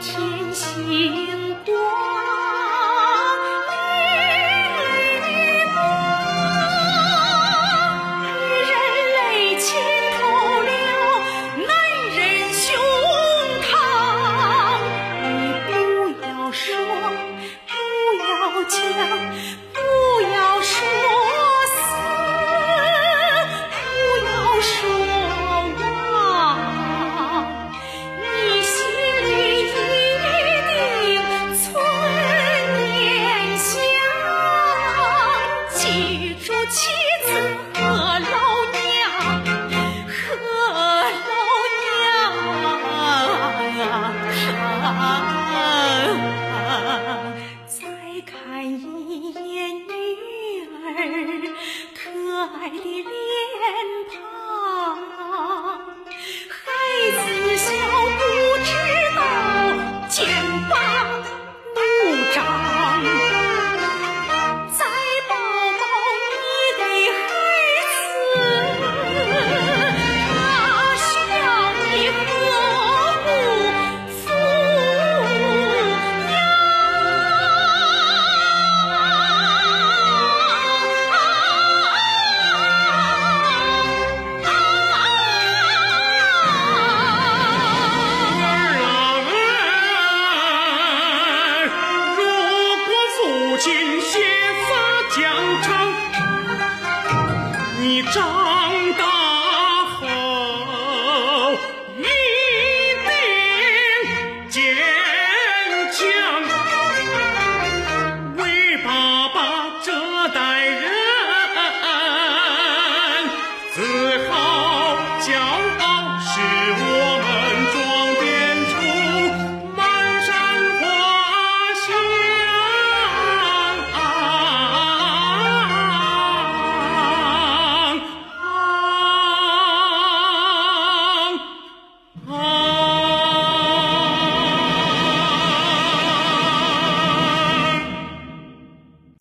天星。可爱的脸庞，孩子小不知道肩膀不长，一招